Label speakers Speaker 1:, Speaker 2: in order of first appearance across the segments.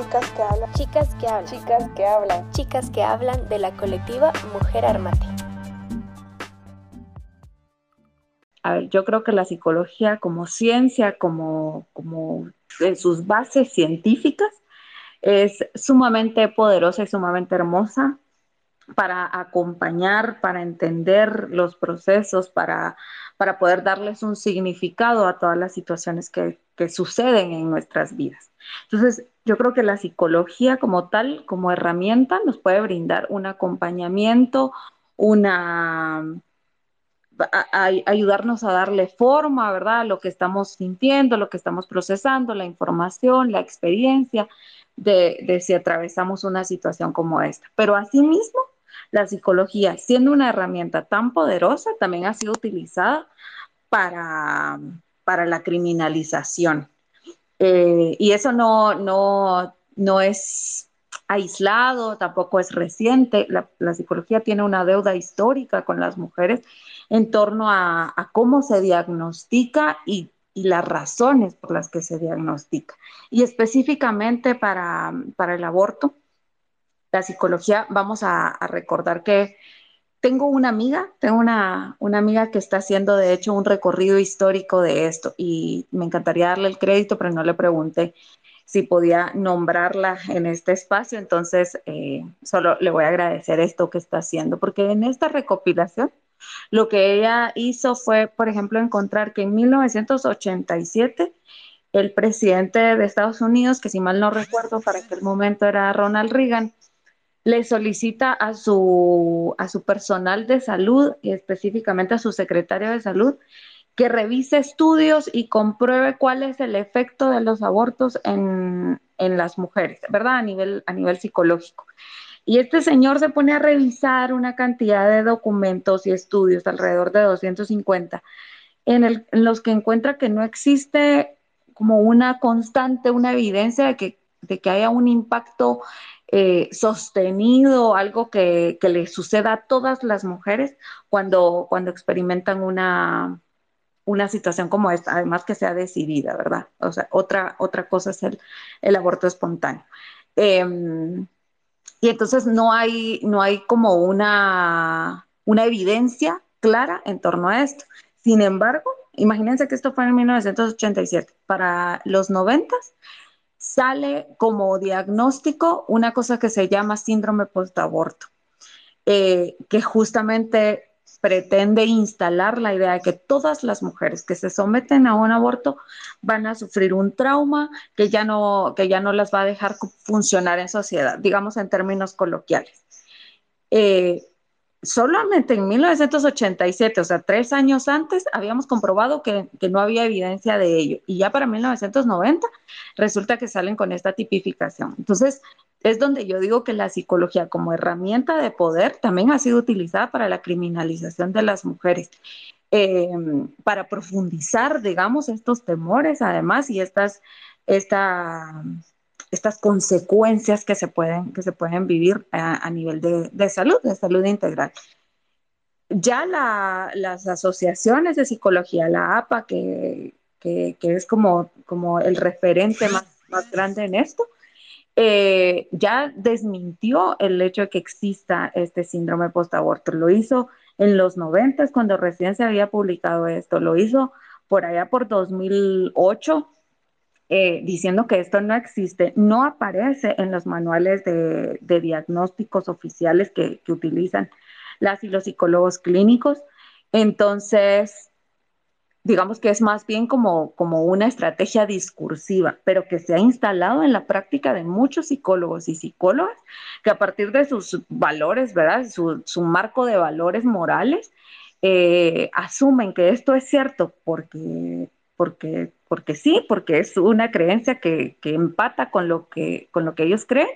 Speaker 1: Chicas que hablan.
Speaker 2: Chicas que hablan.
Speaker 1: Chicas que hablan.
Speaker 2: Chicas que hablan de la colectiva Mujer Armate.
Speaker 3: A ver, yo creo que la psicología como ciencia, como, como en sus bases científicas, es sumamente poderosa y sumamente hermosa para acompañar, para entender los procesos, para, para poder darles un significado a todas las situaciones que, que suceden en nuestras vidas. Entonces, yo creo que la psicología como tal, como herramienta, nos puede brindar un acompañamiento, una ayudarnos a darle forma, ¿verdad? Lo que estamos sintiendo, lo que estamos procesando, la información, la experiencia de, de si atravesamos una situación como esta. Pero asimismo, la psicología, siendo una herramienta tan poderosa, también ha sido utilizada para, para la criminalización. Eh, y eso no, no, no es aislado, tampoco es reciente. La, psicología tiene una deuda histórica con las mujeres en torno a, a cómo se diagnostica y, y, las razones por las que se diagnostica. Y específicamente para, para el aborto, la psicología, vamos a, recordar que tengo una amiga, tengo una, una, amiga que está haciendo de hecho un recorrido histórico de esto y me encantaría darle el crédito, pero no le pregunté si podía nombrarla en este espacio, entonces eh, solo le voy a agradecer esto que está haciendo, porque en esta recopilación lo que ella hizo fue, por ejemplo, encontrar que en 1987 el presidente de Estados Unidos, que si mal no recuerdo, para aquel momento era Ronald Reagan, le solicita a su, a su personal de salud específicamente a su secretario de salud que revise estudios y compruebe cuál es el efecto de los abortos en, en, las mujeres, ¿verdad? A nivel, a nivel psicológico. Y este señor se pone a revisar una cantidad de documentos y estudios, alrededor de 250, en, en los que encuentra que no existe como una constante, una evidencia de que, de que haya un impacto eh, sostenido, algo que, que, le suceda a todas las mujeres cuando, cuando experimentan una, una situación como esta, además que sea decidida, ¿verdad? O sea, otra, otra cosa es el, el aborto espontáneo. Eh, y entonces no hay, no hay como una, una evidencia clara en torno a esto. Sin embargo, imagínense que esto fue en 1987. Para los 90 sale como diagnóstico una cosa que se llama síndrome postaborto, eh, que justamente pretende instalar la idea de que todas las mujeres que se someten a un aborto van a sufrir un trauma que ya no, que ya no las va a dejar funcionar en sociedad, digamos en términos coloquiales. Eh, solamente en 1987, o sea, tres años antes, habíamos comprobado que, no había evidencia de ello. Y ya para 1990 resulta que salen con esta tipificación. Entonces, es donde yo digo que la psicología como herramienta de poder también ha sido utilizada para la criminalización de las mujeres. Eh, para profundizar, digamos, estos temores, además, y estas, esta, estas consecuencias que se pueden, que se pueden vivir a, nivel de, de, salud, de salud integral. Ya la, las asociaciones de psicología, la APA, que, que, que es como, como el referente más, más grande en esto, eh, ya desmintió el hecho de que exista este síndrome postaborto. Lo hizo en los 90 cuando recién se había publicado esto, lo hizo por allá por 2008 eh, diciendo que esto no existe, no aparece en los manuales de, diagnósticos oficiales que, utilizan las y los psicólogos clínicos. Entonces, digamos que es más bien como, como una estrategia discursiva, pero que se ha instalado en la práctica de muchos psicólogos y psicólogas, que a partir de sus valores, ¿verdad? Su, su marco de valores morales, eh, asumen que esto es cierto porque, porque porque sí, porque es una creencia que, empata con lo que, con lo que ellos creen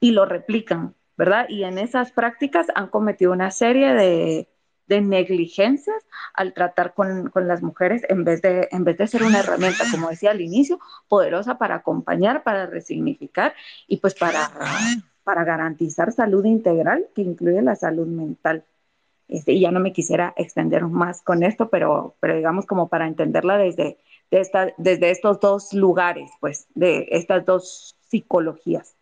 Speaker 3: y lo replican, ¿verdad? Y en esas prácticas han cometido una serie de, negligencias al tratar con, las mujeres en vez, de, ser una herramienta, como decía al inicio, poderosa para acompañar, para resignificar y pues para garantizar salud integral que incluye la salud mental. Este, y ya no me quisiera extender más con esto, pero, pero digamos como para entenderla desde, de desde estos dos lugares, pues, de estas dos psicologías.